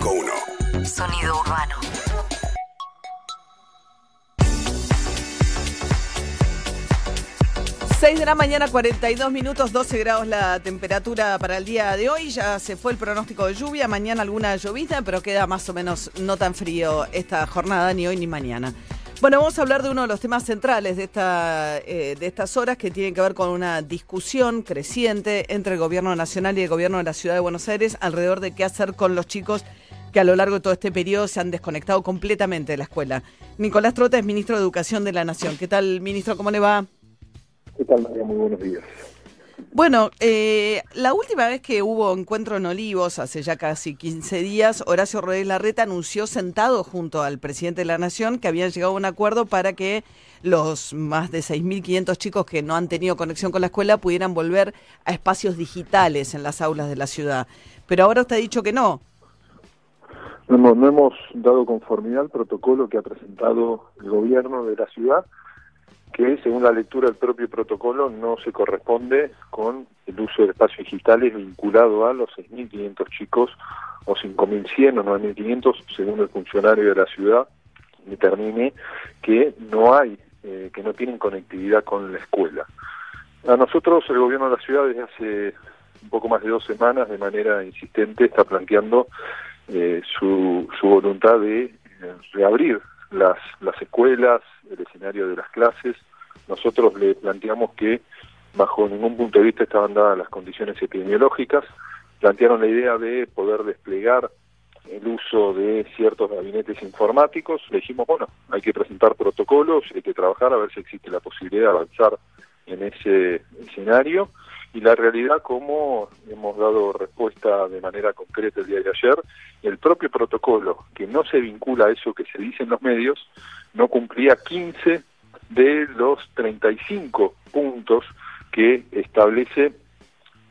951. Sonido urbano. Seis de la mañana, 42 minutos, 12 grados la temperatura para el día de hoy. Ya se fue el pronóstico de lluvia. Mañana alguna llovizna, pero queda más o menos no tan frío esta jornada, ni hoy ni mañana. Bueno, vamos a hablar de uno de los temas centrales de, esta, eh, de estas horas que tienen que ver con una discusión creciente entre el gobierno nacional y el gobierno de la ciudad de Buenos Aires alrededor de qué hacer con los chicos que a lo largo de todo este periodo se han desconectado completamente de la escuela. Nicolás Trota es ministro de Educación de la Nación. ¿Qué tal, ministro? ¿Cómo le va? ¿Qué tal, María? Muy buenos días. Bueno, eh, la última vez que hubo encuentro en Olivos, hace ya casi 15 días, Horacio Rodríguez Larreta anunció sentado junto al presidente de la Nación que habían llegado a un acuerdo para que los más de 6.500 chicos que no han tenido conexión con la escuela pudieran volver a espacios digitales en las aulas de la ciudad. Pero ahora usted ha dicho que no. No, no hemos dado conformidad al protocolo que ha presentado el gobierno de la ciudad, que según la lectura del propio protocolo no se corresponde con el uso de espacios digitales vinculado a los 6.500 chicos o 5.100 o 9.500, según el funcionario de la ciudad determine que no hay, eh, que no tienen conectividad con la escuela. A nosotros el gobierno de la ciudad desde hace un poco más de dos semanas de manera insistente está planteando eh, su, su voluntad de eh, reabrir las, las escuelas, el escenario de las clases. Nosotros le planteamos que bajo ningún punto de vista estaban dadas las condiciones epidemiológicas, plantearon la idea de poder desplegar el uso de ciertos gabinetes informáticos, le dijimos, bueno, hay que presentar protocolos, hay que trabajar a ver si existe la posibilidad de avanzar en ese escenario y la realidad, como hemos dado respuesta de manera concreta el día de ayer, el propio protocolo, que no se vincula a eso que se dice en los medios, no cumplía 15 de los 35 puntos que establece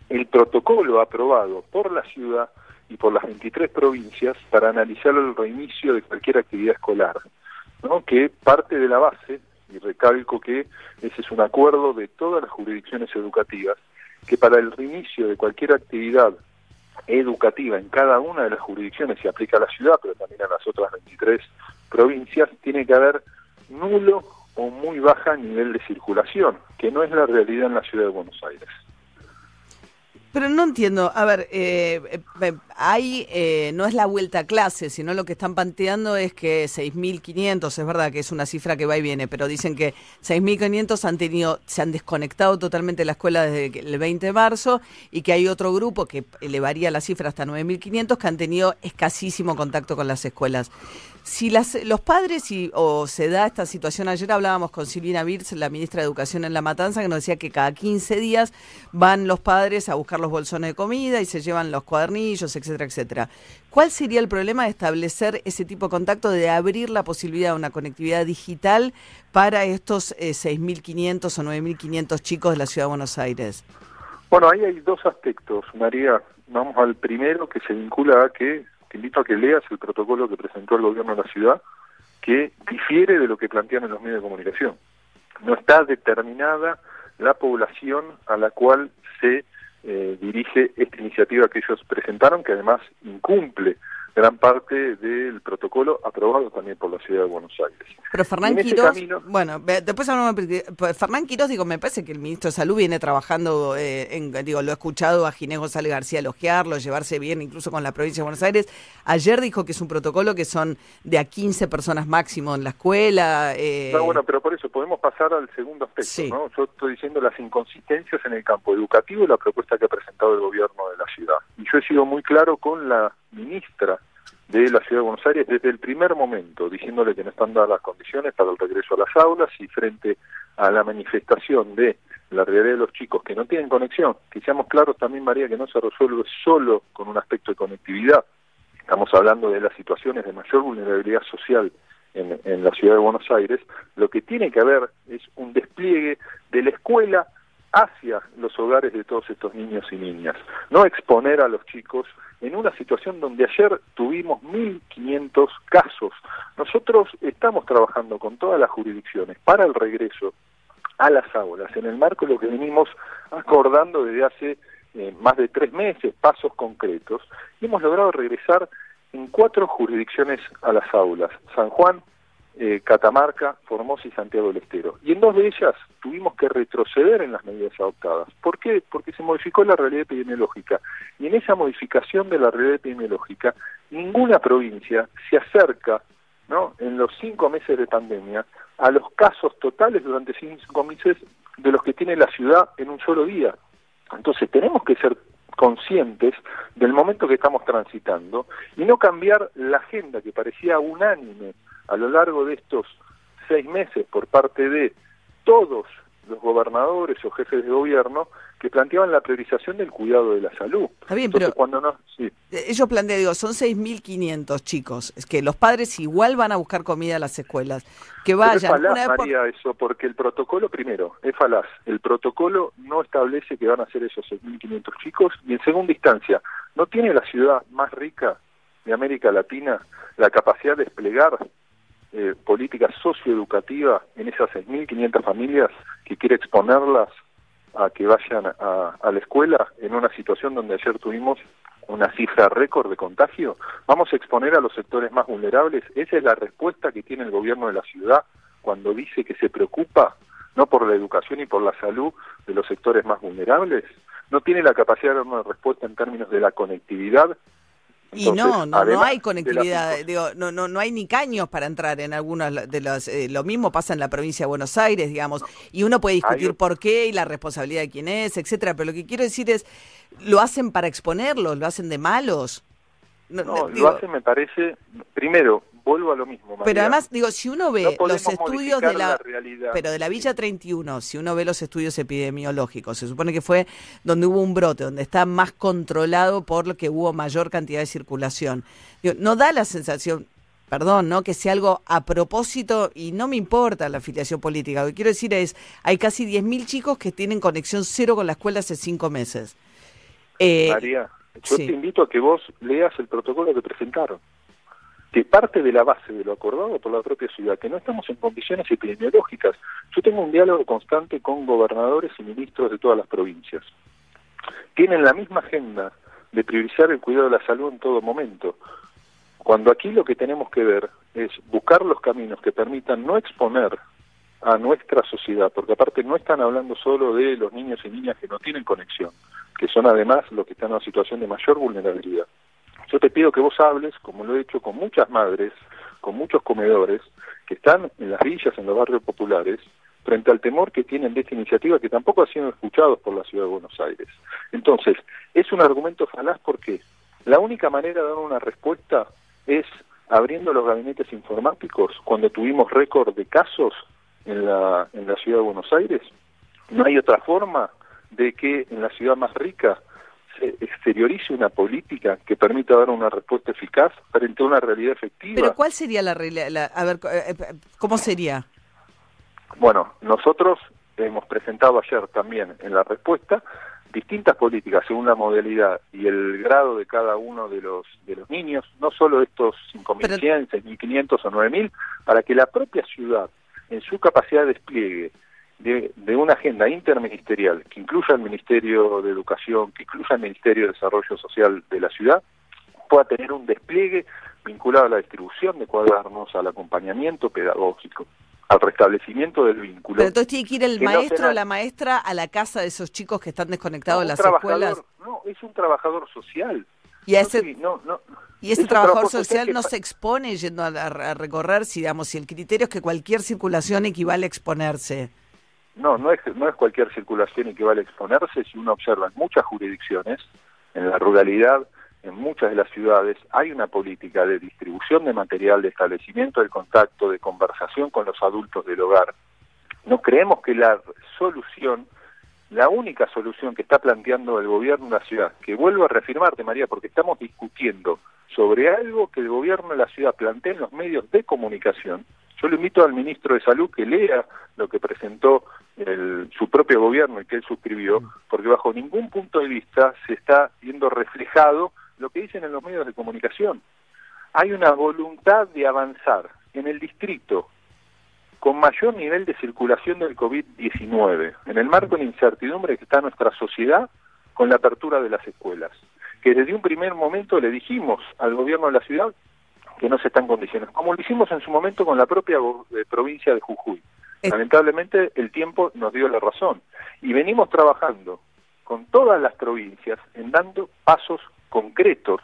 el protocolo aprobado por la ciudad y por las 23 provincias para analizar el reinicio de cualquier actividad escolar, ¿no? que parte de la base, y recalco que ese es un acuerdo de todas las jurisdicciones educativas, que para el reinicio de cualquier actividad educativa en cada una de las jurisdicciones, se aplica a la ciudad, pero también a las otras 23 provincias, tiene que haber nulo o muy baja nivel de circulación, que no es la realidad en la ciudad de Buenos Aires. Pero no entiendo, a ver, eh, eh, hay, eh, no es la vuelta a clase, sino lo que están planteando es que 6.500, es verdad que es una cifra que va y viene, pero dicen que 6.500 han tenido, se han desconectado totalmente de la escuela desde el 20 de marzo y que hay otro grupo que elevaría la cifra hasta 9.500 que han tenido escasísimo contacto con las escuelas. Si las, los padres y, o se da esta situación, ayer hablábamos con Silvina Birz, la ministra de Educación en La Matanza, que nos decía que cada 15 días van los padres a buscar los bolsones de comida y se llevan los cuadernillos, etcétera, etcétera. ¿Cuál sería el problema de establecer ese tipo de contacto, de abrir la posibilidad de una conectividad digital para estos eh, 6.500 o 9.500 chicos de la Ciudad de Buenos Aires? Bueno, ahí hay dos aspectos, María. Vamos al primero que se vincula a que te invito a que leas el protocolo que presentó el gobierno de la ciudad, que difiere de lo que plantean en los medios de comunicación. No está determinada la población a la cual se eh, dirige esta iniciativa que ellos presentaron, que además incumple gran parte del protocolo aprobado también por la ciudad de Buenos Aires. Pero Fernán Quirós, camino- bueno, después hablamos, pues, Fernán Quirós, digo, me parece que el ministro de Salud viene trabajando, eh, en, digo, lo he escuchado a Ginés González García elogiarlo, llevarse bien incluso con la provincia de Buenos Aires. Ayer dijo que es un protocolo que son de a 15 personas máximo en la escuela. eh, No, bueno, pero por eso podemos pasar al segundo aspecto, Sí. ¿no? Yo estoy diciendo las inconsistencias en el campo educativo y la propuesta que ha presentado el gobierno de la ciudad. Y yo he sido muy claro con la ministra de la Ciudad de Buenos Aires desde el primer momento, diciéndole que no están dadas las condiciones para el regreso a las aulas y frente a la manifestación de la realidad de los chicos que no tienen conexión, que seamos claros también, María, que no se resuelve solo con un aspecto de conectividad. Estamos hablando de las situaciones de mayor vulnerabilidad social en, en la ciudad de Buenos Aires. Lo que tiene que haber es un despliegue de la escuela hacia los hogares de todos estos niños y niñas. No exponer a los chicos en una situación donde ayer tuvimos 1.500 casos. Nosotros estamos trabajando con todas las jurisdicciones para el regreso a las aulas, en el marco de lo que venimos acordando desde hace eh, más de tres meses, pasos concretos, y hemos logrado regresar en cuatro jurisdicciones a las aulas, San Juan, eh, Catamarca, Formosa y Santiago del Estero. Y en dos de ellas tuvimos que retroceder en las medidas adoptadas. ¿Por qué? Porque se modificó la realidad epidemiológica. Y en esa modificación de la realidad epidemiológica, ninguna provincia se acerca, ¿no? en los cinco meses de pandemia, a los casos totales durante cinco meses de los que tiene la ciudad en un solo día. Entonces tenemos que ser conscientes del momento que estamos transitando y no cambiar la agenda que parecía unánime a lo largo de estos seis meses por parte de todos los gobernadores o jefes de gobierno que planteaban la priorización del cuidado de la salud. Está bien, pero cuando no, sí. ellos plantean, digo, son 6.500 chicos, es que los padres igual van a buscar comida a las escuelas, que vayan. es falaz, María, eso, porque el protocolo, primero, es falaz. El protocolo no establece que van a ser esos 6.500 chicos, y en segunda instancia, ¿no tiene la ciudad más rica de América Latina la capacidad de desplegar eh, política socioeducativa en esas 6.500 familias que quiere exponerlas a que vayan a, a, la escuela en una situación donde ayer tuvimos una cifra récord de contagio? ¿Vamos a exponer a los sectores más vulnerables? Esa es la respuesta que tiene el gobierno de la ciudad cuando dice que se preocupa no por la educación y por la salud de los sectores más vulnerables. No tiene la capacidad de dar una respuesta en términos de la conectividad y no, no, no hay conectividad, digo, no, no, no hay ni caños para entrar en algunas de las, eh, lo mismo pasa en la provincia de Buenos Aires, digamos, y uno puede discutir por qué y la responsabilidad de quién es, etcétera, pero lo que quiero decir es, lo hacen para exponerlos, lo hacen de malos. No, lo hacen, me parece, primero, vuelvo a lo mismo. Pero además, digo, si uno ve los estudios de la, pero de la Villa 31, si uno ve los estudios epidemiológicos, se supone que fue donde hubo un brote, donde está más controlado por lo que hubo mayor cantidad de circulación. no da la sensación, perdón, ¿no? Que sea algo a propósito y no me importa la afiliación política. Lo que quiero decir es, hay casi 10.000 chicos que tienen conexión cero con la escuela hace cinco meses. Eh, María, yo te invito a que vos leas el protocolo que presentaron que parte de la base de lo acordado por la propia ciudad, que no estamos en condiciones epidemiológicas. Yo tengo un diálogo constante con gobernadores y ministros de todas las provincias. Tienen la misma agenda de priorizar el cuidado de la salud en todo momento. Cuando aquí lo que tenemos que ver es buscar los caminos que permitan no exponer a nuestra sociedad, porque aparte no están hablando solo de los niños y niñas que no tienen conexión, que son además los que están en una situación de mayor vulnerabilidad. Yo te pido que vos hables, como lo he hecho con muchas madres, con muchos comedores, que están en las villas, en los barrios populares, frente al temor que tienen de esta iniciativa que tampoco ha sido escuchados por la ciudad de Buenos Aires. Entonces, es un argumento falaz porque la única manera de dar una respuesta es abriendo los gabinetes informáticos cuando tuvimos récord de casos en la, en la ciudad de Buenos Aires. No hay otra forma de que en la ciudad más rica exteriorice una política que permita dar una respuesta eficaz frente a una realidad efectiva. Pero ¿cuál sería la realidad? A ver, eh, eh, ¿cómo sería? Bueno, nosotros hemos presentado ayer también en la respuesta distintas políticas según la modalidad y el grado de cada uno de los de los niños, no solo estos 5.100, 6.500 o 9.000, para que la propia ciudad, en su capacidad de despliegue, de, una agenda interministerial que incluya el Ministerio de Educación, que incluya el Ministerio de Desarrollo Social de la ciudad, pueda tener un despliegue vinculado a la distribución de cuadernos, al acompañamiento pedagógico, al restablecimiento del vínculo. Pero entonces tiene que ir el maestro o la maestra a la casa de esos chicos que están desconectados de las escuelas. No, es un trabajador social. Y, ese, y ese trabajador social no se expone yendo a, a, recorrer, si, digamos, si el criterio es que cualquier circulación equivale a exponerse. No, no es, no es cualquier circulación y que vale exponerse. Si uno observa en muchas jurisdicciones, en la ruralidad, en muchas de las ciudades, hay una política de distribución de material, de establecimiento del contacto, de conversación con los adultos del hogar. No creemos que la solución, la única solución que está planteando el gobierno de la ciudad, que vuelvo a reafirmarte, María, porque estamos discutiendo sobre algo que el gobierno de la ciudad plantea en los medios de comunicación, yo le invito al ministro de Salud que lea lo que presentó su propio gobierno y que él suscribió, mm. porque bajo ningún punto de vista se está viendo reflejado lo que dicen en los medios de comunicación. Hay una voluntad de avanzar en el distrito con mayor nivel de circulación del COVID-19, en el marco de incertidumbre que está nuestra sociedad con la apertura de las escuelas. que desde un primer momento le dijimos al gobierno de la ciudad que no se está en condiciones, como lo hicimos en su momento con la propia eh, provincia de Jujuy. Lamentablemente el tiempo nos dio la razón y venimos trabajando con todas las provincias en dando pasos concretos,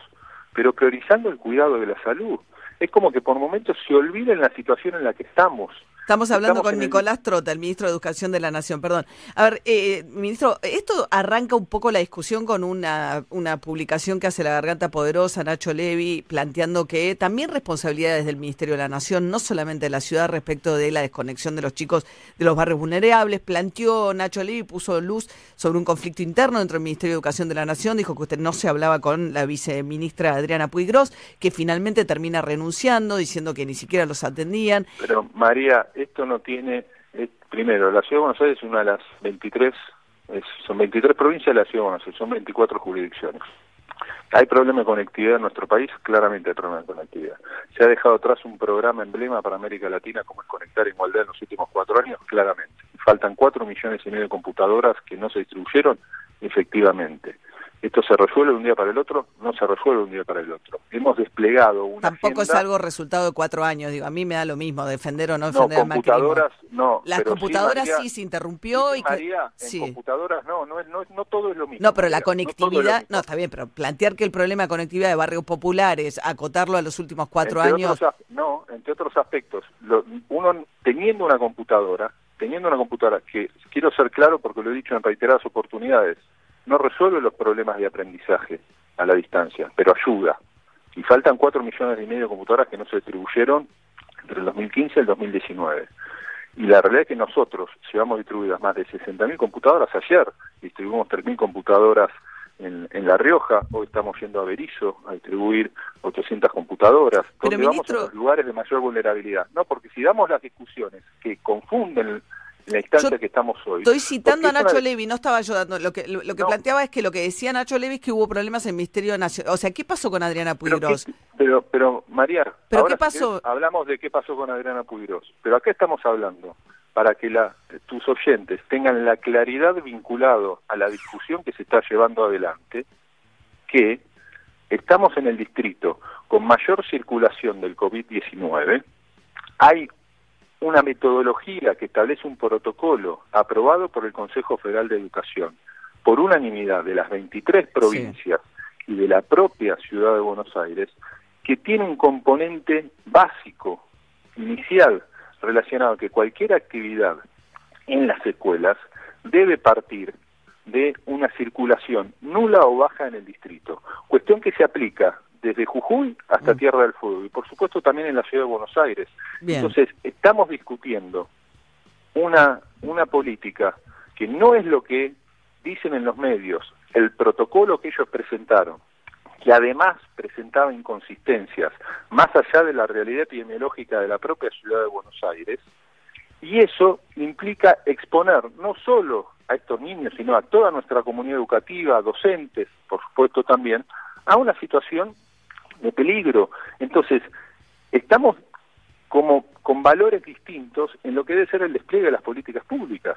pero priorizando el cuidado de la salud. Es como que por momentos se olvida la situación en la que estamos. Estamos hablando con Nicolás Trota, el ministro de Educación de la Nación. Perdón. A ver, eh, ministro, esto arranca un poco la discusión con una, una publicación que hace la Garganta Poderosa, Nacho Levi, planteando que también responsabilidades del Ministerio de la Nación, no solamente de la ciudad, respecto de la desconexión de los chicos de los barrios vulnerables. Planteó Nacho Levi, puso luz sobre un conflicto interno dentro del Ministerio de Educación de la Nación. Dijo que usted no se hablaba con la viceministra Adriana Puigros, que finalmente termina renunciando, diciendo que ni siquiera los atendían. Pero, María, esto no tiene, eh, primero, la Ciudad de Buenos Aires es una de las 23, son 23 provincias de la Ciudad de Buenos Aires, son 24 jurisdicciones. ¿Hay problema de conectividad en nuestro país? Claramente hay problema de conectividad. ¿Se ha dejado atrás un programa emblema para América Latina como es Conectar Igualdad en los últimos cuatro años? Claramente. Faltan cuatro millones y medio de computadoras que no se distribuyeron efectivamente. ¿Esto se resuelve de un día para el otro? No se resuelve de un día para el otro. Hemos desplegado una Tampoco es algo resultado de cuatro años, digo, a mí me da lo mismo defender o no defender no, computadoras, no. Las computadoras sí, se interrumpió y María, en computadoras no, no, no, no todo es lo mismo. No, pero la conectividad, no, está bien, pero plantear que el problema de conectividad de barrios populares, acotarlo a los últimos cuatro años... no, entre otros aspectos, uno teniendo una computadora, teniendo una computadora, que quiero ser claro porque lo he dicho en reiteradas oportunidades, no resuelve los problemas de aprendizaje a la distancia, pero ayuda. Y faltan cuatro millones y medio de computadoras que no se distribuyeron entre el 2015 y el 2019. Y la realidad es que nosotros llevamos distribuidas más de 60.000 computadoras ayer, distribuimos 3.000 computadoras en, en, La Rioja, hoy estamos yendo a Berizo a distribuir 800 computadoras, donde vamos a los lugares de mayor vulnerabilidad. No, porque si damos las discusiones que confunden la instancia que estamos hoy. Estoy citando a Nacho Levi, no estaba yo dando. Lo que, lo, que planteaba es que lo que decía Nacho Levi es que hubo problemas en el Ministerio Nacional. O sea, ¿qué pasó con Adriana Puigros? Pero, pero, María, ¿Pero qué pasó? hablamos de qué pasó con Adriana Puigros. Pero acá estamos hablando para que la, tus oyentes tengan la claridad vinculado a la discusión que se está llevando adelante, que estamos en el distrito con mayor circulación del COVID-19, hay una metodología que establece un protocolo aprobado por el Consejo Federal de Educación por unanimidad de las 23 provincias y de la propia ciudad de Buenos Aires, que tiene un componente básico, inicial, relacionado a que cualquier actividad en las escuelas debe partir de una circulación nula o baja en el distrito, cuestión que se aplica desde Jujuy hasta mm. Tierra del Fuego y por supuesto también en la ciudad de Buenos Aires. Entonces, estamos discutiendo una, una política que no es lo que dicen en los medios, el protocolo que ellos presentaron, que además presentaba inconsistencias más allá de la realidad epidemiológica de la propia ciudad de Buenos Aires, y eso implica exponer no solo a estos niños, sino a toda nuestra comunidad educativa, docentes, por supuesto también, a una situación de peligro. Entonces, estamos como con valores distintos en lo que debe ser el despliegue de las políticas públicas.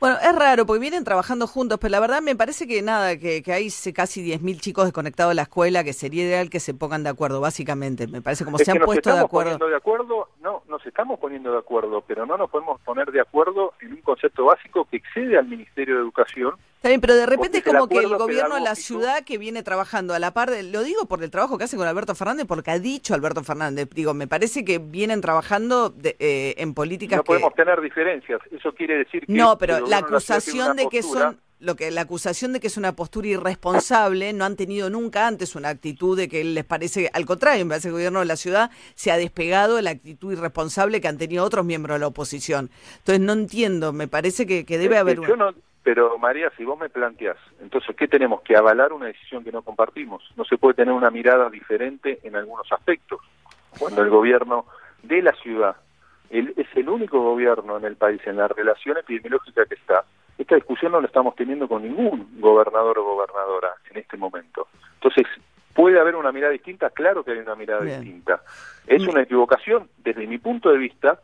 Bueno, es raro porque vienen trabajando juntos, pero la verdad me parece que nada, que, que hay casi 10.000 chicos desconectados de la escuela, que sería ideal que se pongan de acuerdo, básicamente. Me parece como se han puesto de acuerdo. de acuerdo. No, nos estamos poniendo de acuerdo, pero no nos podemos poner de acuerdo en un concepto básico que excede al Ministerio de Educación Está bien, pero de repente es como que el gobierno de la ciudad que viene trabajando a la par de, lo digo por el trabajo que hace con Alberto Fernández, porque ha dicho Alberto Fernández, digo, me parece que vienen trabajando eh, en políticas no podemos tener diferencias, eso quiere decir que... No, pero la acusación de, que son lo que la acusación de que es una postura irresponsable no han tenido nunca antes una actitud de que les parece al contrario me parece que el gobierno de la ciudad se ha despegado de la actitud irresponsable que han tenido otros miembros de la oposición. Entonces no entiendo me parece que, debe haber un... Pero María, si vos me planteás, entonces, ¿qué tenemos? Que avalar una decisión que no compartimos. No se puede tener una mirada diferente en algunos aspectos. Cuando el gobierno de la ciudad es el único gobierno en el país, en la relación epidemiológica que está, esta discusión no la estamos teniendo con ningún gobernador o gobernadora en este momento. Entonces, ¿puede haber una mirada distinta? Claro que hay una mirada distinta. ¿Es una equivocación? Desde mi punto de vista,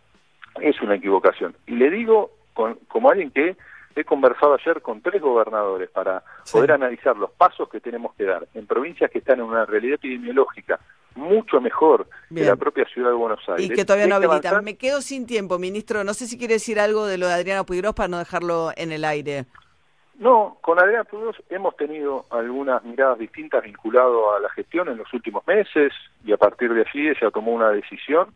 es una equivocación. Y le digo con, como alguien que he conversado ayer con tres gobernadores para poder analizar los pasos que tenemos que dar en provincias que están en una realidad epidemiológica mucho mejor que la propia ciudad de Buenos Aires. Y que todavía no habilitan. Me quedo sin tiempo, ministro. No sé si quiere decir algo de lo de Adriana Puigros para no dejarlo en el aire. No, con Adriana Puigros hemos tenido algunas miradas distintas vinculado a la gestión en los últimos meses y a partir de allí ella tomó una decisión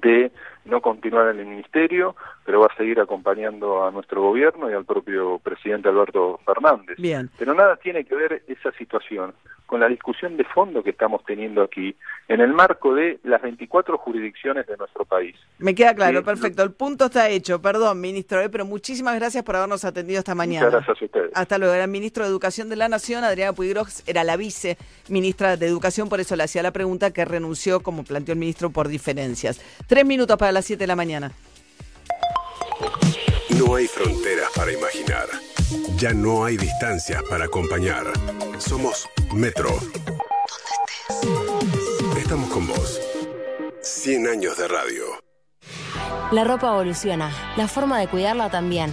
de no continuar en el ministerio, pero va a seguir acompañando a nuestro gobierno y al propio presidente Alberto Fernández. Bien. Pero nada tiene que ver esa situación con la discusión de fondo que estamos teniendo aquí en el marco de las 24 jurisdicciones de nuestro país. Me queda claro, perfecto. El punto está hecho. Perdón, ministro, eh, pero muchísimas gracias por habernos atendido esta mañana. Muchas gracias a ustedes. Hasta luego. Era el ministro de Educación de la Nación, Adriana Puigros, era la vice ministra de Educación, por eso le hacía la pregunta que renunció, como planteó el ministro, por diferencias. Tres minutos para las siete de la mañana. No hay fronteras para imaginar. Ya no hay distancias para acompañar. Somos Metro. Estamos con vos. 100 años de radio. La ropa evoluciona, la forma de cuidarla también.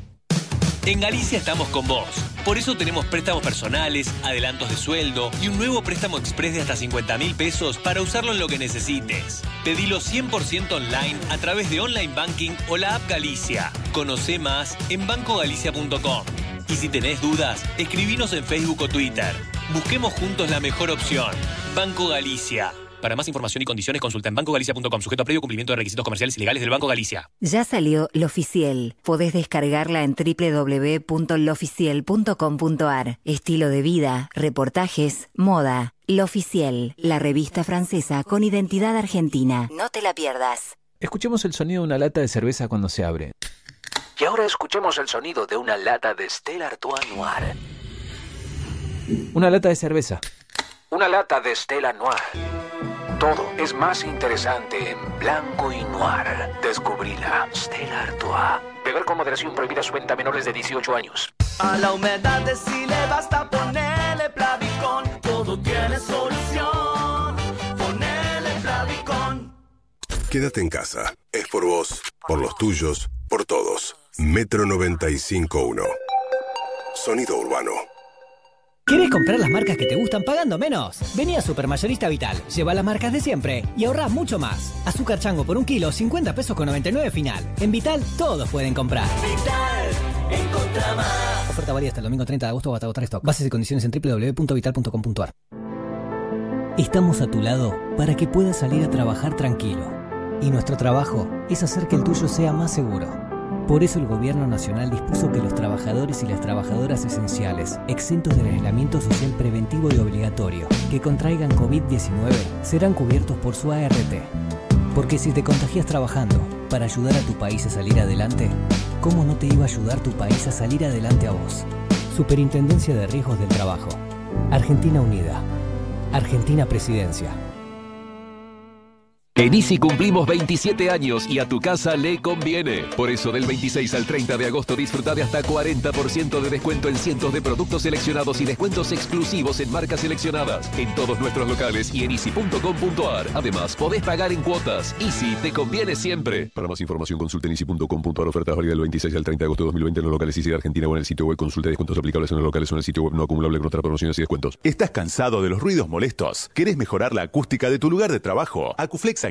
En Galicia estamos con vos. Por eso tenemos préstamos personales, adelantos de sueldo y un nuevo préstamo express de hasta 50 mil pesos para usarlo en lo que necesites. Pedilo 100% online a través de Online Banking o la app Galicia. Conoce más en bancogalicia.com. Y si tenés dudas, escribinos en Facebook o Twitter. Busquemos juntos la mejor opción. Banco Galicia. Para más información y condiciones consulta en bancogalicia.com, sujeto a previo cumplimiento de requisitos comerciales y legales del Banco Galicia. Ya salió Lo Oficial. Podés descargarla en www.loficiel.com.ar. Estilo de vida, reportajes, moda. Lo Oficial, la revista francesa con identidad argentina. No te la pierdas. Escuchemos el sonido de una lata de cerveza cuando se abre. Y ahora escuchemos el sonido de una lata de Stella Artois Noir. Una lata de cerveza. Una lata de Stella Noir. Todo es más interesante en blanco y noir. Descubríla. Stella Artois. Beber con moderación prohibida su venta a menores de 18 años. A la humedad de si le basta ponerle Plavicón. Todo tiene solución. Ponele Plavicón. Quédate en casa. Es por vos, por los tuyos, por todos. Metro 95.1. Sonido urbano. ¿Quieres comprar las marcas que te gustan pagando menos? Vení a Supermayorista Vital, lleva las marcas de siempre y ahorrá mucho más. Azúcar chango por un kilo, 50 pesos con 99 final. En Vital todos pueden comprar. Vital, encontra más. Oferta válida hasta el domingo 30 de agosto o hasta agotar stock. Bases y condiciones en www.vital.com.ar. Estamos a tu lado para que puedas salir a trabajar tranquilo. Y nuestro trabajo es hacer que el tuyo sea más seguro. Por eso el Gobierno Nacional dispuso que los trabajadores y las trabajadoras esenciales, exentos del aislamiento social preventivo y obligatorio, que contraigan COVID-19, serán cubiertos por su ART. Porque si te contagias trabajando para ayudar a tu país a salir adelante, ¿cómo no te iba a ayudar tu país a salir adelante a vos? Superintendencia de Riesgos del Trabajo. Argentina Unida. Argentina Presidencia. En Easy cumplimos 27 años y a tu casa le conviene. Por eso del 26 al 30 de agosto disfruta de hasta 40% de descuento en cientos de productos seleccionados y descuentos exclusivos en marcas seleccionadas en todos nuestros locales y en easy.com.ar. Además, podés pagar en cuotas. Easy te conviene siempre. Para más información consulta en easy.com.ar. Ofertas válidas del 26 al 30 de agosto de 2020 en los locales Easy de Argentina o en el sitio web. Consulta descuentos aplicables en los locales o en el sitio web no acumulable con otras promociones y descuentos. ¿Estás cansado de los ruidos molestos? ¿Querés mejorar la acústica de tu lugar de trabajo? Acuflex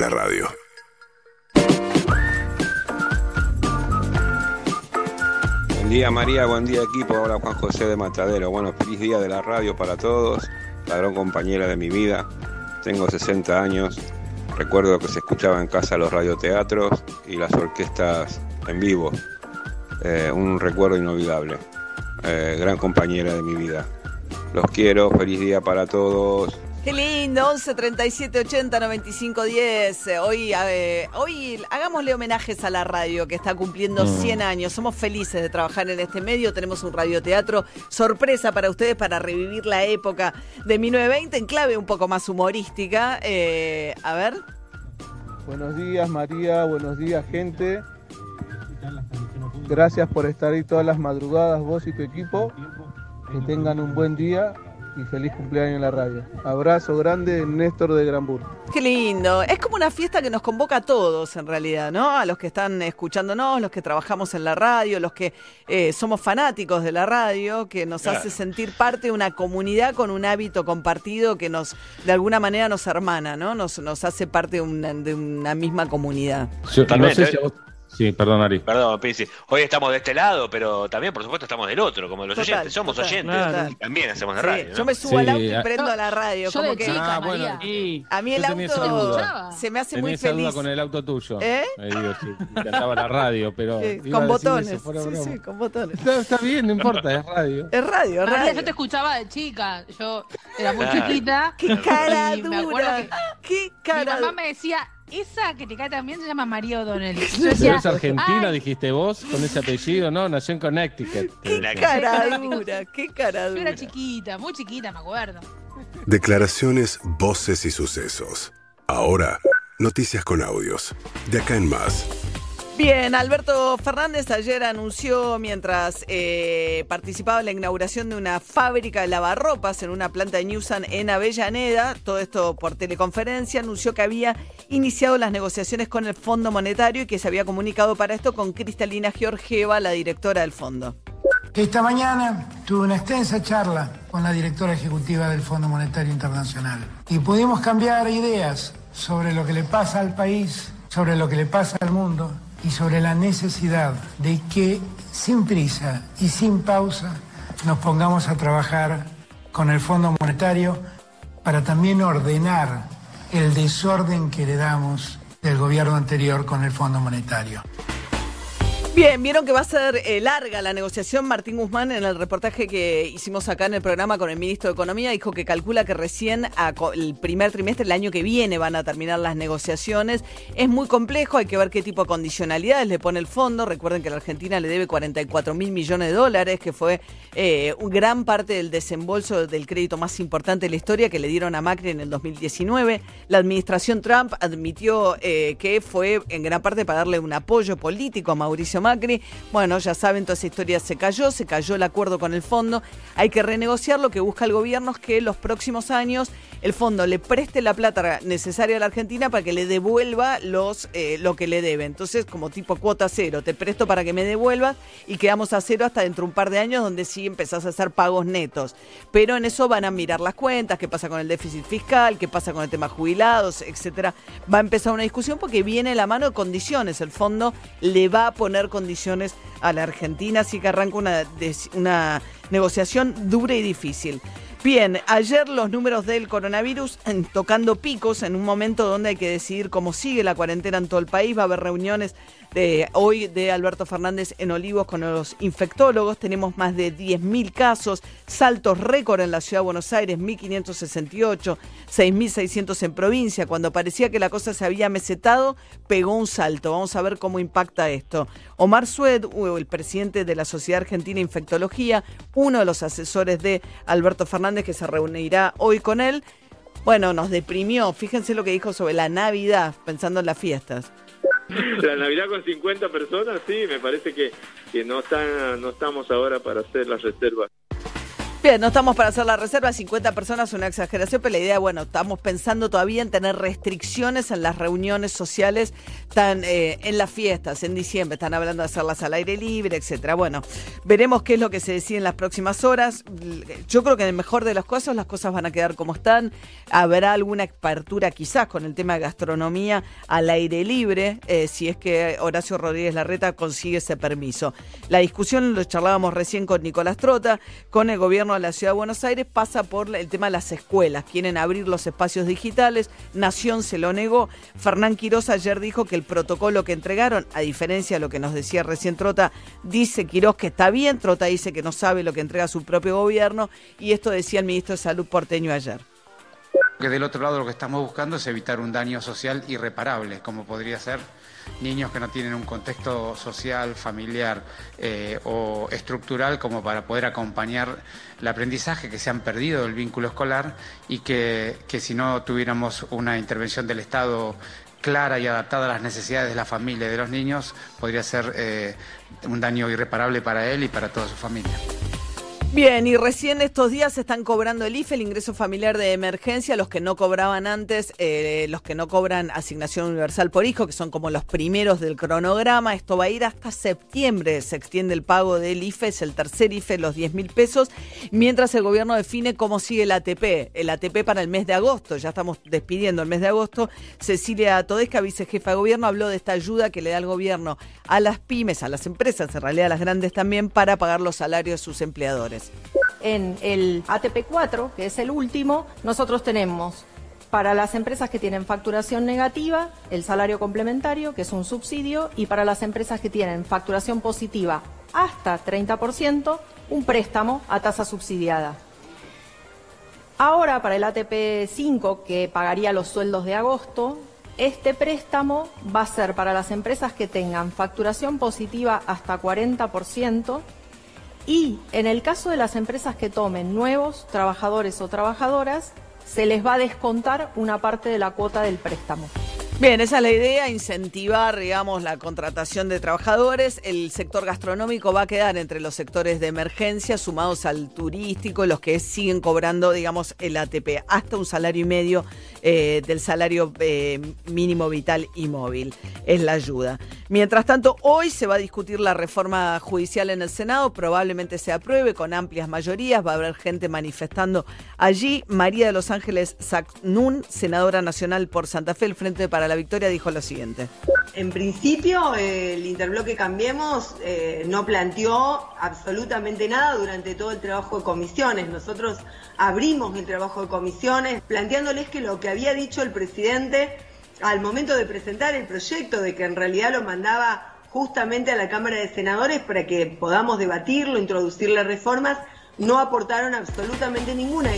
La radio. Buen día María, buen día equipo, hola Juan José de Matadero. Bueno, feliz día de la radio para todos, la gran compañera de mi vida. Tengo 60 años, recuerdo que se escuchaba en casa los radioteatros y las orquestas en vivo. Eh, un recuerdo inolvidable. Eh, gran compañera de mi vida. Los quiero, feliz día para todos. Qué lindo, 11 37 80 95 10. Eh, Hoy, eh, hoy hagámosle homenajes a la radio que está cumpliendo Mm. 100 años. Somos felices de trabajar en este medio. Tenemos un radioteatro sorpresa para ustedes para revivir la época de 1920 en clave un poco más humorística. Eh, a ver. Buenos días María, buenos días gente. Gracias por estar ahí todas las madrugadas, vos y tu equipo. Que tengan un buen día y feliz cumpleaños en la radio. Abrazo grande, Néstor de Granburg. Qué lindo. Es como una fiesta que nos convoca a todos, en realidad, ¿no? A los que están escuchándonos, los que trabajamos en la radio, los que eh, somos fanáticos de la radio, que nos Claro. hace sentir parte de una comunidad con un hábito compartido que nos, de alguna manera, nos hermana, ¿no? Nos, nos hace parte de una, de una misma comunidad. Yo no sé si a vos- Sí, perdón, Ari. Perdón, Pizzi. Hoy estamos de este lado, pero también, por supuesto, estamos del otro, como los Total, oyentes. Somos total, oyentes. total. Y también hacemos de Sí, radio. ¿no? Yo me subo al auto y prendo la radio. yo como de que chica, Ah, bueno, María. y a mí el auto duda. se me hace Tenía muy esa duda feliz. con el auto tuyo. ¿Eh? digo, sí, me encantaba la radio, pero. A con botones. eso fuera Sí, broma. sí, con botones. Está, está bien, no importa, es radio. Es radio, es María, radio. yo te escuchaba de chica. Yo era muy chiquita. ¡Qué cara me dura! ¡Qué cara Mi mamá me decía, esa que te cae también se llama María O'Donnell. Pero decía, es argentina, "Ay, dijiste vos, con ese apellido, ¿no? Nació en Connecticut. ¡Qué cara dura! ¡Qué cara yo era chiquita, muy chiquita, me acuerdo. Declaraciones, voces y sucesos. Ahora, noticias con audios. De acá en más. Bien, Alberto Fernández ayer anunció, mientras eh, participaba en la inauguración de una fábrica de lavarropas en una planta de Newsan en Avellaneda, todo esto por teleconferencia, anunció que había iniciado las negociaciones con el Fondo Monetario y que se había comunicado para esto con Cristalina Georgieva, la directora del fondo. Esta mañana tuve una extensa charla con la directora ejecutiva del Fondo Monetario Internacional y pudimos cambiar ideas sobre lo que le pasa al país, sobre lo que le pasa al mundo y sobre la necesidad de que sin prisa y sin pausa nos pongamos a trabajar con el Fondo Monetario para también ordenar el desorden que heredamos del gobierno anterior con el Fondo Monetario. Bien, vieron que va a ser eh, larga la negociación. Martín Guzmán, en el reportaje que hicimos acá en el programa con el ministro de Economía, dijo que calcula que recién el primer trimestre del año que viene van a terminar las negociaciones. Es muy complejo, hay que ver qué tipo de condicionalidades le pone el fondo. Recuerden que la Argentina le debe 44 mil millones de dólares, que fue eh, gran parte del desembolso del crédito más importante de la historia que le dieron a Macri en el 2019. La administración Trump admitió eh, que fue en gran parte para darle un apoyo político a Mauricio Macri. Bueno, ya saben, toda esa historia se cayó, se cayó el acuerdo con el fondo. Hay que renegociar. Lo que busca el gobierno es que los próximos años el fondo le preste la plata necesaria a la Argentina para que le devuelva los eh, lo que le debe. Entonces, como tipo cuota cero, te presto para que me devuelvas y quedamos a cero hasta dentro de un par de años donde sí empezás a hacer pagos netos. Pero en eso van a mirar las cuentas, qué pasa con el déficit fiscal, qué pasa con el tema jubilados, etcétera. Va a empezar una discusión porque viene la mano de condiciones. El fondo le va a poner condiciones a la Argentina, así que arranca una, una negociación dura y difícil. Bien, ayer los números del coronavirus tocando picos en un momento donde hay que decidir cómo sigue la cuarentena en todo el país. Va a haber reuniones de hoy de Alberto Fernández en Olivos con los infectólogos. Tenemos más de 10.000 casos, saltos récord en la ciudad de Buenos Aires, 1.568, 6.600 en provincia. Cuando parecía que la cosa se había mesetado, pegó un salto. Vamos a ver cómo impacta esto. Omar Sued, el presidente de la Sociedad Argentina de Infectología, uno de los asesores de Alberto Fernández que se reunirá hoy con él. Bueno, nos deprimió. Fíjense lo que dijo sobre la Navidad, pensando en las fiestas. La Navidad con 50 personas, sí, me parece que, que no, está, no estamos ahora para hacer las reservas. Bien, no estamos para hacer la reserva, 50 personas, una exageración, pero la idea, bueno, estamos pensando todavía en tener restricciones en las reuniones sociales, eh, en las fiestas, en diciembre, están hablando de hacerlas al aire libre, etcétera. Bueno, veremos qué es lo que se decide en las próximas horas. Yo creo que en el mejor de los casos las cosas van a quedar como están. Habrá alguna apertura quizás con el tema de gastronomía al aire libre, eh, si es que Horacio Rodríguez Larreta consigue ese permiso. La discusión lo charlábamos recién con Nicolás Trota, con el gobierno de la Ciudad de Buenos Aires, pasa por el tema de las escuelas. Quieren abrir los espacios digitales, Nación se lo negó. Fernán Quiroz ayer dijo que el protocolo que entregaron, a diferencia de lo que nos decía recién Trota, dice Quiroz que está bien, Trota dice que no sabe lo que entrega su propio gobierno, y esto decía el ministro de Salud porteño ayer. Que del otro lado lo que estamos buscando es evitar un daño social irreparable, como podría ser niños que no tienen un contexto social, familiar eh, o estructural como para poder acompañar el aprendizaje, que se han perdido el vínculo escolar y que, que si no tuviéramos una intervención del Estado clara y adaptada a las necesidades de la familia y de los niños, podría ser eh, un daño irreparable para él y para toda su familia. Bien, y recién estos días se están cobrando el IFE, el ingreso familiar de emergencia, los que no cobraban antes, eh, los que no cobran asignación universal por hijo, que son como los primeros del cronograma. Esto va a ir hasta septiembre, se extiende el pago del IFE, es el tercer IFE, los 10 mil pesos, mientras el gobierno define cómo sigue el ATP. El ATP para el mes de agosto, ya estamos despidiendo el mes de agosto. Cecilia Todesca, vicejefa de gobierno, habló de esta ayuda que le da el gobierno a las pymes, a las empresas, en realidad a las grandes también, para pagar los salarios de sus empleadores. En el ATP4, que es el último, nosotros tenemos para las empresas que tienen facturación negativa, el salario complementario, que es un subsidio, y para las empresas que tienen facturación positiva hasta 30%, un préstamo a tasa subsidiada. Ahora, para el ATP5, que pagaría los sueldos de agosto, este préstamo va a ser para las empresas que tengan facturación positiva hasta 40%, y en el caso de las empresas que tomen nuevos trabajadores o trabajadoras, se les va a descontar una parte de la cuota del préstamo. Bien, esa es la idea, incentivar, digamos, la contratación de trabajadores. El sector gastronómico va a quedar entre los sectores de emergencia, sumados al turístico, los que siguen cobrando, digamos, el ATP, hasta un salario y medio eh, del salario eh, mínimo vital y móvil. Es la ayuda. Mientras tanto, hoy se va a discutir la reforma judicial en el Senado, probablemente se apruebe con amplias mayorías, va a haber gente manifestando allí. María de los Ángeles Sacnun, senadora nacional por Santa Fe, el Frente para la Victoria, dijo lo siguiente. En principio, el interbloque Cambiemos eh, no planteó absolutamente nada durante todo el trabajo de comisiones. Nosotros abrimos el trabajo de comisiones planteándoles que lo que había dicho el presidente al momento de presentar el proyecto, de que en realidad lo mandaba justamente a la Cámara de Senadores para que podamos debatirlo, introducirle reformas, no aportaron absolutamente ninguna.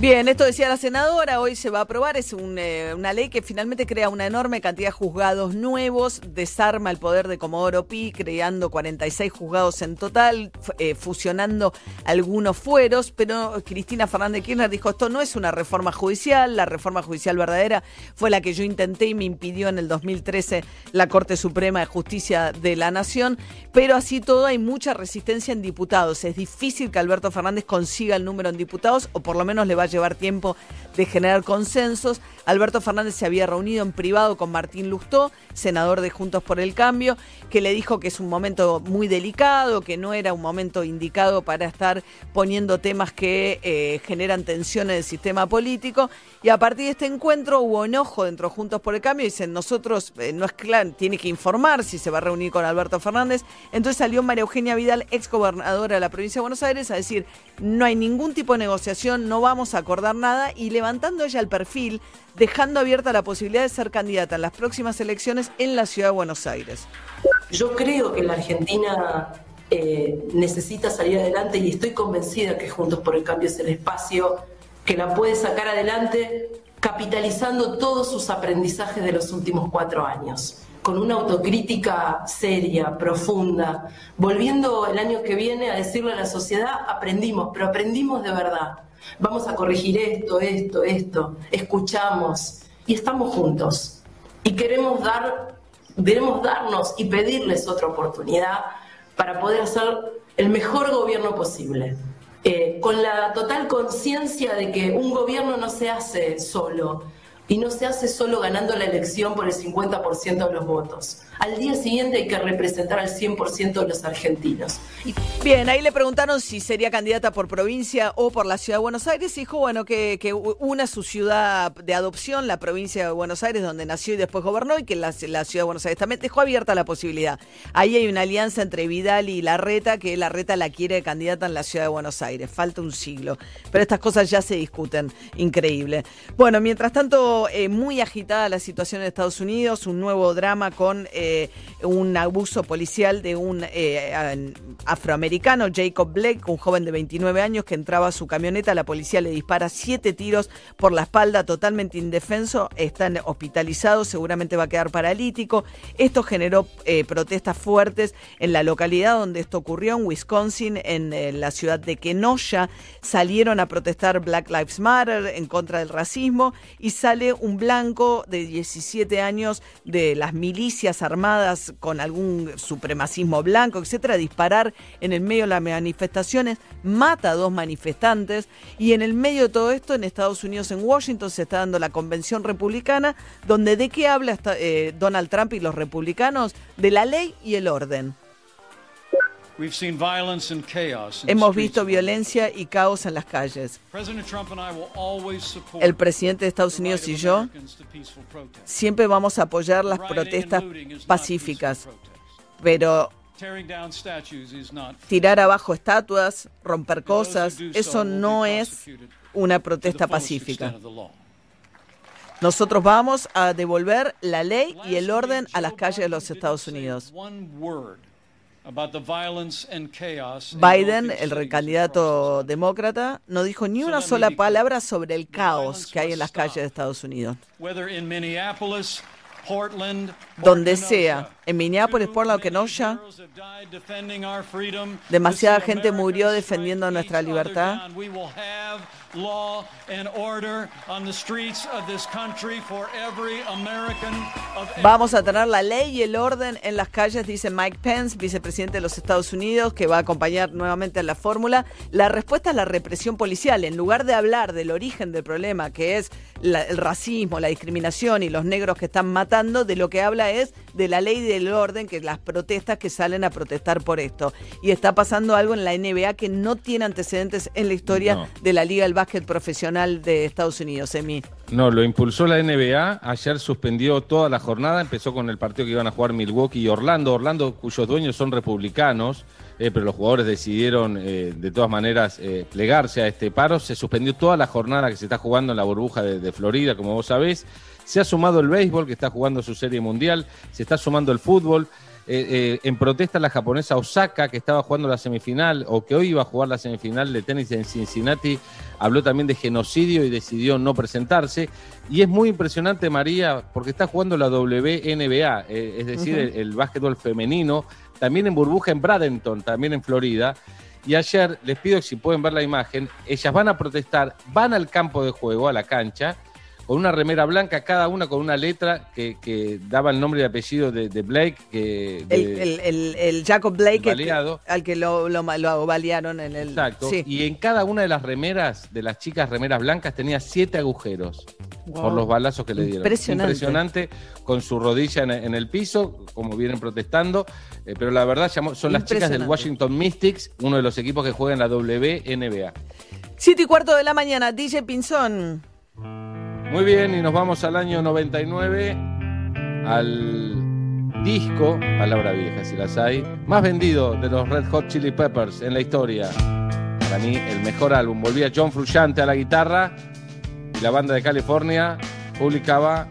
Bien, esto decía la senadora, hoy se va a aprobar, es eh, una ley que finalmente crea una enorme cantidad de juzgados nuevos, desarma el poder de Comodoro Pi, creando 46 juzgados en total, eh, fusionando algunos fueros, pero Cristina Fernández Kirchner dijo, esto no es una reforma judicial, la reforma judicial verdadera fue la que yo intenté y me impidió en el 2013 la Corte Suprema de Justicia de la Nación, pero así todo hay mucha resistencia en diputados, es difícil que Alberto Fernández consiga el número en diputados, o por lo menos le va llevar tiempo de generar consensos. Alberto Fernández se había reunido en privado con Martín Lustó, senador de Juntos por el Cambio, que le dijo que es un momento muy delicado, que no era un momento indicado para estar poniendo temas que eh, generan tensión en el sistema político. Y a partir de este encuentro hubo enojo dentro de Juntos por el Cambio. Dicen, nosotros, eh, no es claro, tiene que informar si se va a reunir con Alberto Fernández. Entonces salió María Eugenia Vidal, ex gobernadora de la provincia de Buenos Aires, a decir, no hay ningún tipo de negociación, no vamos a acordar nada. Y levantando ella el perfil, dejando abierta la posibilidad de ser candidata en las próximas elecciones en la ciudad de Buenos Aires. Yo creo que la Argentina eh, necesita salir adelante y estoy convencida que Juntos por el Cambio es el espacio que la puede sacar adelante capitalizando todos sus aprendizajes de los últimos cuatro años, con una autocrítica seria, profunda, volviendo el año que viene a decirle a la sociedad, aprendimos, pero aprendimos de verdad. Vamos a corregir esto, esto, esto, escuchamos y estamos juntos. Y queremos dar debemos darnos y pedirles otra oportunidad para poder hacer el mejor gobierno posible. eh, con la total conciencia de que un gobierno no se hace solo y no se hace solo ganando la elección por el 50% de los votos. Al día siguiente hay que representar al 100% de los argentinos. Bien, ahí le preguntaron si sería candidata por provincia o por la ciudad de Buenos Aires. Y dijo, bueno, que, una su ciudad de adopción, la provincia de Buenos Aires, donde nació y después gobernó, y que la, ciudad de Buenos Aires también dejó abierta la posibilidad. Ahí hay una alianza entre Vidal y Larreta, que Larreta la quiere candidata en la ciudad de Buenos Aires. Falta un siglo. Pero estas cosas ya se discuten. Increíble. Bueno, mientras tanto, eh, muy agitada la situación en Estados Unidos, un nuevo drama con eh, un abuso policial de un eh, an- afroamericano, Jacob Blake, un joven de 29 años que entraba a su camioneta. La policía le dispara siete tiros por la espalda, totalmente indefenso. Está hospitalizado, seguramente va a quedar paralítico. Esto generó eh, protestas fuertes en la localidad donde esto ocurrió, en Wisconsin, en eh, la ciudad de Kenosha. Salieron a protestar Black Lives Matter en contra del racismo y sale un blanco de 17 años de las milicias armadas con algún supremacismo blanco, etcétera, disparar en el medio de las manifestaciones, mata a dos manifestantes y en el medio de todo esto en Estados Unidos, en Washington, se está dando la convención republicana, donde de qué habla eh, Donald Trump y los republicanos, de la ley y el orden. Hemos visto violencia y caos en las calles. El presidente de Estados Unidos y yo siempre vamos a apoyar las protestas pacíficas, pero tirar abajo estatuas, romper cosas, eso no es una protesta pacífica. Nosotros vamos a devolver la ley y el orden a las calles de los Estados Unidos. Biden, el candidato demócrata, no dijo ni una sola palabra sobre el caos que hay en las calles de Estados Unidos. Donde sea, en Minneapolis, Portland Kenosha, demasiada gente murió defendiendo nuestra libertad. Vamos a tener la ley y el orden en las calles, dice Mike Pence, vicepresidente de los Estados Unidos, que va a acompañar nuevamente a la fórmula. La respuesta es la represión policial. En lugar de hablar del origen del problema, que es el racismo, la discriminación y los negros que están matando, de lo que habla es de la ley y del orden, que las protestas que salen a protestar por esto. Y está pasando algo en la NBA que no tiene antecedentes en la historia No. de la Liga del Básquet Profesional de Estados Unidos, Emi. No, lo impulsó la NBA. Ayer suspendió toda la jornada. Empezó con el partido que iban a jugar Milwaukee y Orlando. Orlando, cuyos dueños son republicanos, eh, pero los jugadores decidieron eh, de todas maneras eh, plegarse a este paro. Se suspendió toda la jornada que se está jugando en la burbuja de, de Florida, como vos sabés. Se ha sumado el béisbol, que está jugando su serie mundial. Se está sumando el fútbol. Eh, eh, en protesta la japonesa Osaka, que estaba jugando la semifinal, o que hoy iba a jugar la semifinal de tenis en Cincinnati, habló también de genocidio y decidió no presentarse. Y es muy impresionante, María, porque está jugando la WNBA, eh, es decir, el, el básquetbol femenino, también en burbuja en Bradenton, también en Florida. Y ayer les pido que si pueden ver la imagen, ellas van a protestar, van al campo de juego, a la cancha, con una remera blanca, cada una con una letra que, que daba el nombre y apellido de, de Blake, que, de- El, el- el- el Jacob Blake, baleado. al que lo, lo, lo balearon en el... Exacto. Sí. Y en cada una de las remeras, de las chicas remeras blancas, tenía siete agujeros Wow. por los balazos que le dieron. Impresionante. Impresionante, con su rodilla en, en el piso, como vienen protestando. Eh, pero la verdad, llamó- son las chicas del. Washington Mystics, uno de los equipos que juega en la WNBA. Siete y cuarto de la mañana, DJ Pinzón. Muy bien, y nos vamos al año 99, al disco, palabra vieja si las hay, más vendido de los Red Hot Chili Peppers en la historia. Para mí, el mejor álbum. Volvía John Frusciante a la guitarra y la banda de California publicaba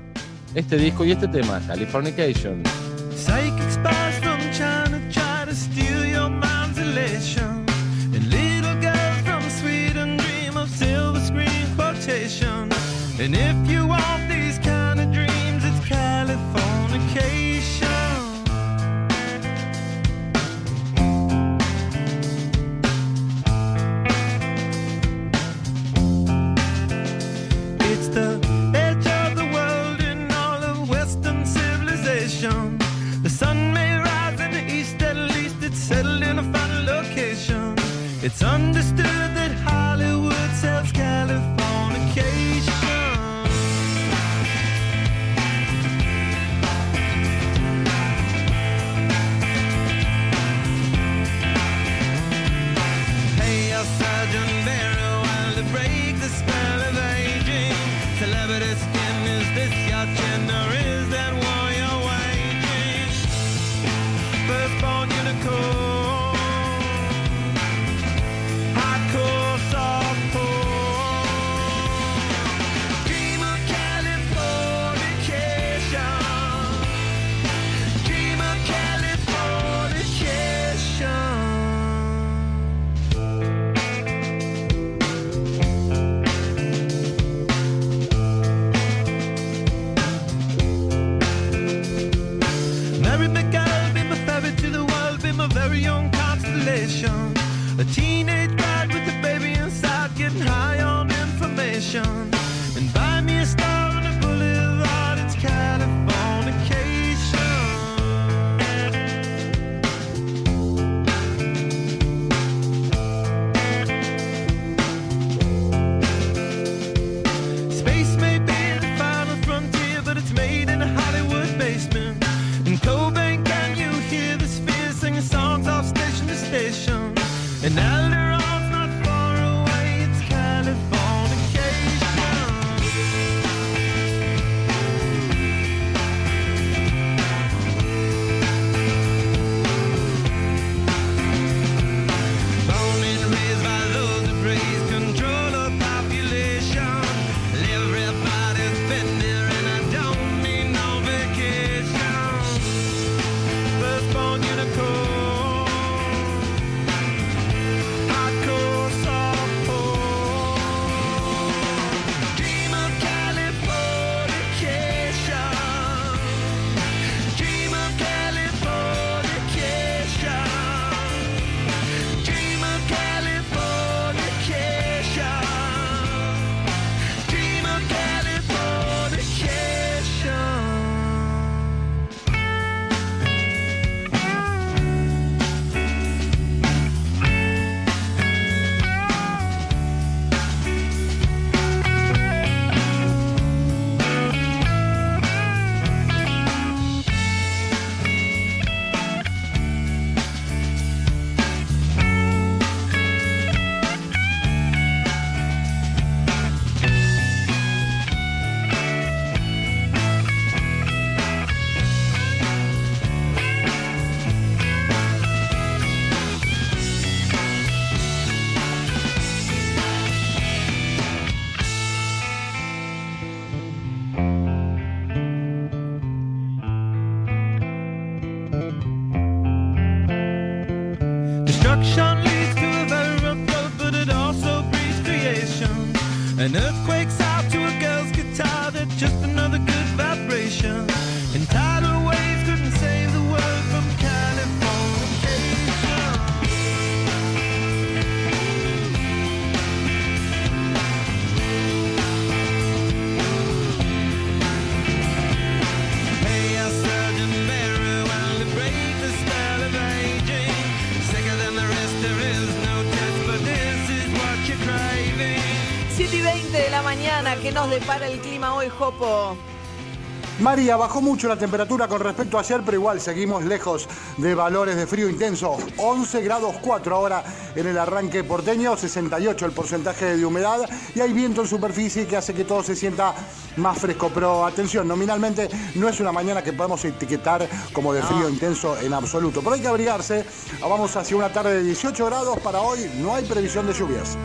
este disco y este tema, Californication. It's understood And now María, bajó mucho la temperatura con respecto a ayer, pero igual seguimos lejos de valores de frío intenso. 11 grados 4 ahora en el arranque porteño, 68 el porcentaje de humedad y hay viento en superficie que hace que todo se sienta más fresco. Pero atención, nominalmente no es una mañana que podemos etiquetar como de frío intenso en absoluto. Pero hay que abrigarse. Vamos hacia una tarde de 18 grados para hoy. No hay previsión de lluvias.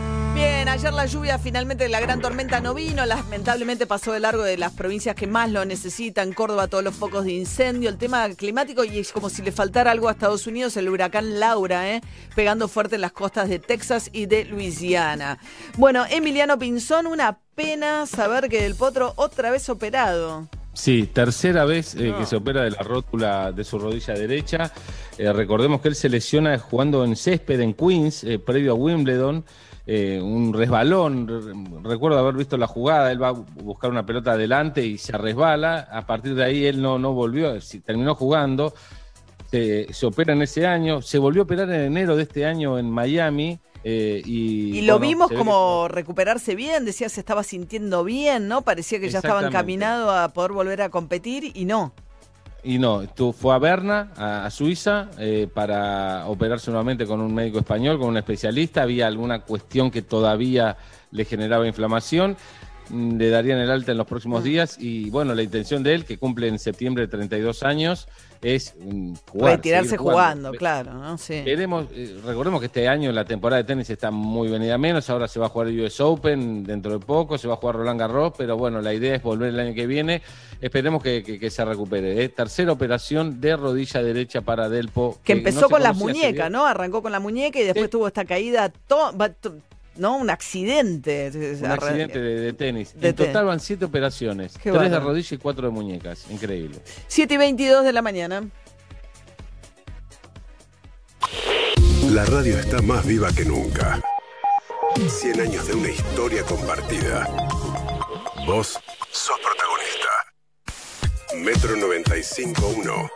Bien, ayer la lluvia finalmente la gran tormenta no vino, lamentablemente pasó de largo de las provincias que más lo necesitan, Córdoba todos los focos de incendio, el tema climático y es como si le faltara algo a Estados Unidos, el huracán Laura, ¿eh? pegando fuerte en las costas de Texas y de Luisiana. Bueno, Emiliano Pinzón, una pena saber que el potro otra vez operado. Sí, tercera vez eh, que se opera de la rótula de su rodilla derecha. Eh, recordemos que él se lesiona jugando en césped en Queens, eh, previo a Wimbledon. Eh, un resbalón. Re- Recuerdo haber visto la jugada, él va a buscar una pelota adelante y se resbala. A partir de ahí él no, no volvió, terminó jugando. Se, se opera en ese año, se volvió a operar en enero de este año en Miami. eh, y, Y lo bueno, vimos como recuperarse bien, decía se estaba sintiendo bien, ¿no? Parecía que ya estaba encaminado a poder volver a competir y no. Y no, tú fue a Berna, a, a Suiza, eh, para operarse nuevamente con un médico español, con un especialista. Había alguna cuestión que todavía le generaba inflamación. Mm, Le darían el alta en los próximos días. Y bueno, la intención de él, que cumple en septiembre 32 años, es jugar. Retirarse seguir jugando, claro, ¿no? Sí. Veremos, eh, recordemos que este año la temporada de tenis está muy venida menos, ahora se va a jugar el US Open dentro de poco, se va a jugar Roland Garros, pero bueno, la idea es volver el año que viene, esperemos que, que- que se recupere. ¿eh? Tercera operación de rodilla derecha para Delpo. Que no empezó con las muñecas, dio- ¿no? Arrancó con la muñeca y después tuvo esta caída, to- ¿no? Un accidente. Un accidente de, de tenis. De en total van siete operaciones, Qué tres de rodilla y cuatro de muñecas, increíble. 7 y 22 de la mañana. La radio está más viva que nunca. 100 años de una historia compartida. Vos sos protagonista. Metro 95.1.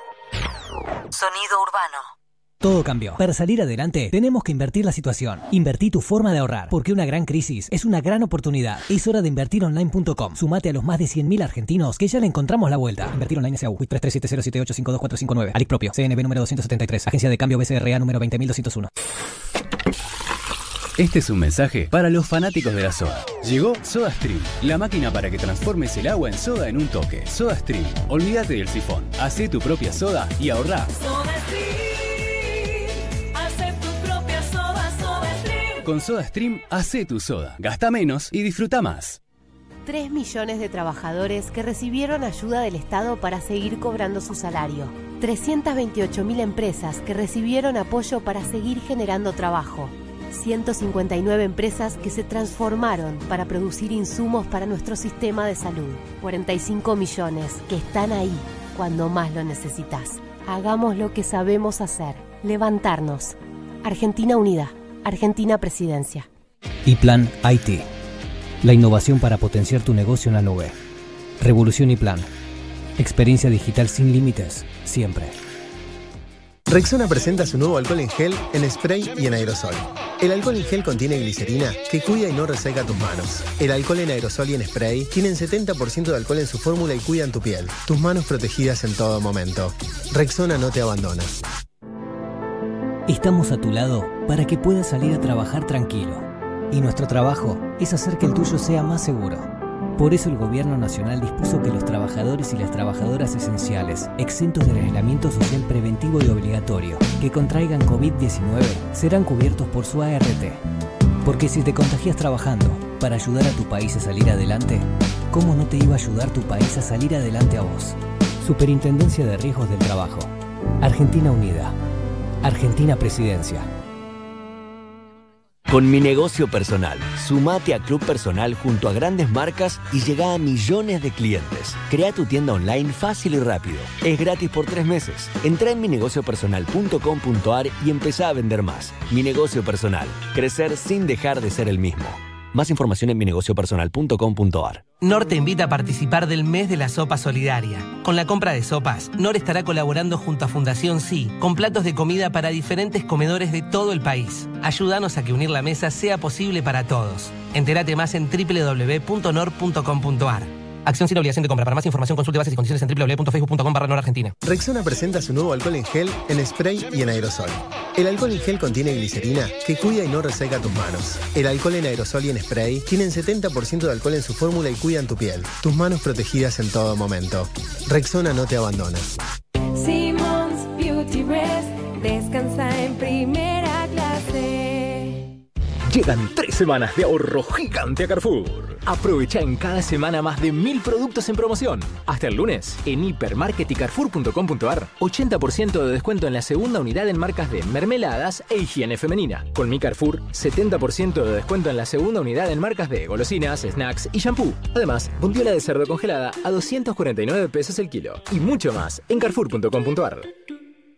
Sonido urbano. Todo cambió. Para salir adelante, tenemos que invertir la situación. Invertí tu forma de ahorrar, porque una gran crisis es una gran oportunidad. Es hora de invertironline.com. Sumate a los más de 100.000 argentinos que ya le encontramos la vuelta. Invertir online SAU, WIT 337078525459. Alic propio, CNB número 273, Agencia de Cambio BCRA número 20201. Este es un mensaje para los fanáticos de la soda. Llegó SodaStream, la máquina para que transformes el agua en soda en un toque. SodaStream, olvídate del sifón, hacé tu propia soda y ahorrá. Hace Con SodaStream, hacé tu soda, gasta menos y disfruta más. 3 millones de trabajadores que recibieron ayuda del Estado para seguir cobrando su salario. 328 mil empresas que recibieron apoyo para seguir generando trabajo. 159 empresas que se transformaron para producir insumos para nuestro sistema de salud. 45 millones que están ahí cuando más lo necesitas. Hagamos lo que sabemos hacer. Levantarnos. Argentina Unida. Argentina Presidencia. Y Plan IT. La innovación para potenciar tu negocio en la nube. Revolución y Plan. Experiencia digital sin límites, siempre. Rexona presenta su nuevo alcohol en gel, en spray y en aerosol. El alcohol en gel contiene glicerina que cuida y no reseca tus manos. El alcohol en aerosol y en spray tienen 70% de alcohol en su fórmula y cuidan tu piel. Tus manos protegidas en todo momento. Rexona no te abandona. Estamos a tu lado para que puedas salir a trabajar tranquilo. Y nuestro trabajo es hacer que el tuyo sea más seguro. Por eso el Gobierno Nacional dispuso que los trabajadores y las trabajadoras esenciales, exentos del aislamiento social preventivo y obligatorio, que contraigan COVID-19, serán cubiertos por su ART. Porque si te contagias trabajando para ayudar a tu país a salir adelante, ¿cómo no te iba a ayudar tu país a salir adelante a vos? Superintendencia de Riesgos del Trabajo. Argentina Unida. Argentina Presidencia. Con mi negocio personal, sumate a Club Personal junto a grandes marcas y llega a millones de clientes. Crea tu tienda online fácil y rápido. Es gratis por tres meses. Entra en minegociopersonal.com.ar y empezá a vender más. Mi negocio personal. Crecer sin dejar de ser el mismo. Más información en minegociopersonal.com.ar. NOR te invita a participar del mes de la sopa solidaria. Con la compra de sopas, NOR estará colaborando junto a Fundación Sí con platos de comida para diferentes comedores de todo el país. Ayúdanos a que unir la mesa sea posible para todos. Entérate más en www.nor.com.ar. Acción sin obligación de compra. Para más información consulte bases y condiciones en www.facebook.com barra Argentina. Rexona presenta su nuevo alcohol en gel, en spray y en aerosol. El alcohol en gel contiene glicerina que cuida y no reseca tus manos. El alcohol en aerosol y en spray tienen 70% de alcohol en su fórmula y cuidan tu piel. Tus manos protegidas en todo momento. Rexona no te abandona. Llegan tres semanas de ahorro gigante a Carrefour. Aprovecha en cada semana más de mil productos en promoción. Hasta el lunes, en hipermarket y carrefour.com.ar, 80% de descuento en la segunda unidad en marcas de mermeladas e higiene femenina. Con mi Carrefour, 70% de descuento en la segunda unidad en marcas de golosinas, snacks y shampoo. Además, bondiola de cerdo congelada a 249 pesos el kilo. Y mucho más en carrefour.com.ar.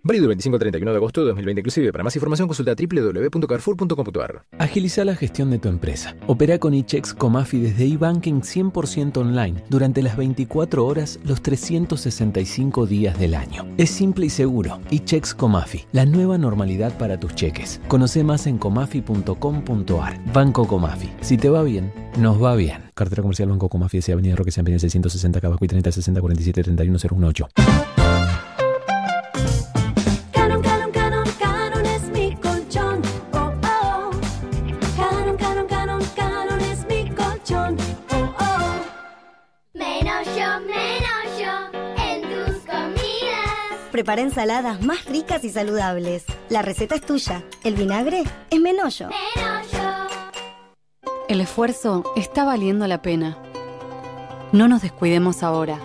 Válido del 25 al 31 de agosto de 2020 inclusive. Para más información consulta www.carrefour.com.ar. Agiliza la gestión de tu empresa. Opera con eChecks Comafi desde eBanking 100% online durante las 24 horas los 365 días del año. Es simple y seguro. eChecks Comafi, la nueva normalidad para tus cheques. Conoce más en comafi.com.ar. Banco Comafi. Si te va bien, nos va bien. Cartera comercial Banco Comafi, S. Avenida Roque San Peña 660 Cabacuy 30 60 47 31 018. Prepara ensaladas más ricas y saludables. La receta es tuya. El vinagre es Menollo. El esfuerzo está valiendo la pena. No nos descuidemos ahora.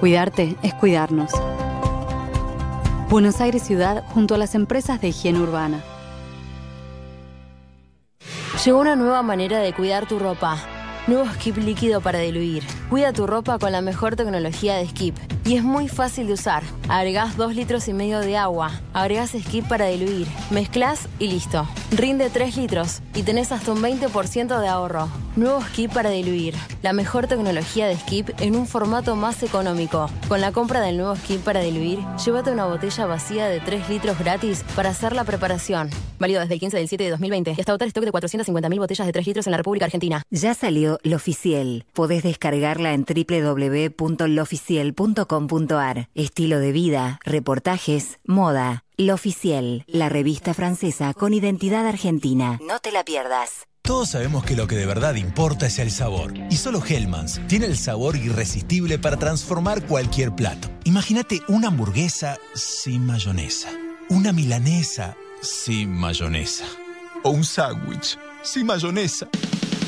Cuidarte es cuidarnos. Buenos Aires Ciudad junto a las empresas de higiene urbana. Llegó una nueva manera de cuidar tu ropa. Nuevo Skip líquido para diluir. Cuida tu ropa con la mejor tecnología de Skip. Y es muy fácil de usar. Agregás 2 litros y medio de agua. Agregás Skip para diluir. Mezclas y listo. Rinde 3 litros y tenés hasta un 20% de ahorro. Nuevo Skip para diluir. La mejor tecnología de Skip en un formato más económico. Con la compra del nuevo Skip para diluir, llévate una botella vacía de 3 litros gratis para hacer la preparación. Válido desde el 15 del 7 de 2020 y hasta agotar stock de 450.000 botellas de 3 litros en la República Argentina. Ya salió Lo Oficial. Podés descargarla en www.looficial.com.ar. Estilo de vida, reportajes, moda. Lo Oficial, la revista francesa con identidad argentina. No te la pierdas. Todos sabemos que lo que de verdad importa es el sabor. Y solo Hellmann's tiene el sabor irresistible para transformar cualquier plato. Imagínate una hamburguesa sin mayonesa. Una milanesa sin mayonesa. O un sándwich sin mayonesa.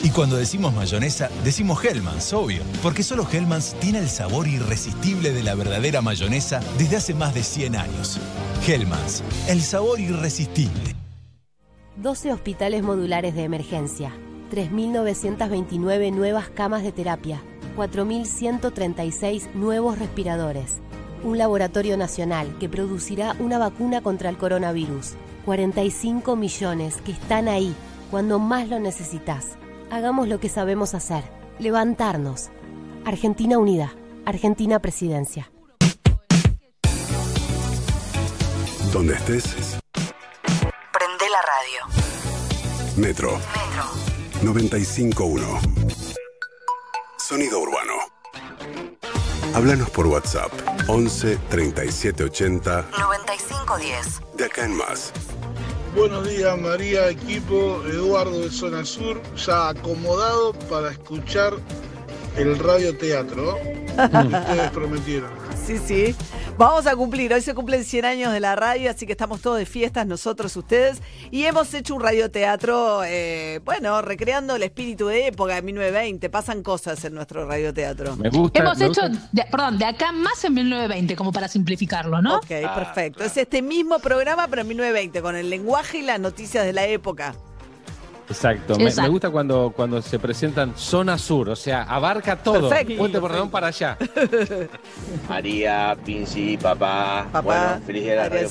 Y cuando decimos mayonesa, decimos Hellmann's, obvio. Porque solo Hellmann's tiene el sabor irresistible de la verdadera mayonesa desde hace más de 100 años. Hellmann's, el sabor irresistible. 12 hospitales modulares de emergencia, 3.929 nuevas camas de terapia, 4.136 nuevos respiradores, un laboratorio nacional que producirá una vacuna contra el coronavirus, 45 millones que están ahí cuando más lo necesitas. Hagamos lo que sabemos hacer, levantarnos. Argentina Unida, Argentina Presidencia. Donde estés, Prende la radio. Metro. Metro. 951. Sonido urbano. Háblanos por WhatsApp 11 37 80 9510. de acá en más. Buenos días María, equipo, Eduardo de Zona Sur, ya acomodado para escuchar el radioteatro que ustedes prometieron. Sí, sí. Vamos a cumplir, hoy se cumplen 100 años de la radio, así que estamos todos de fiestas, nosotros, ustedes, y hemos hecho un radioteatro, eh, bueno, recreando el espíritu de época de 1920, pasan cosas en nuestro radioteatro. Me gusta. Hemos me hecho, gusta- de- perdón, de acá más en 1920, como para simplificarlo, ¿no? Ok, perfecto. Es este mismo programa, pero en 1920, con el lenguaje y las noticias de la época. Exacto. Me, Exacto. me gusta cuando, cuando se presentan zona sur, o sea, abarca todo. Perfecto. Puente Porredón para allá. María, Pinci, papá. Papá, bueno, feliz día de la radio.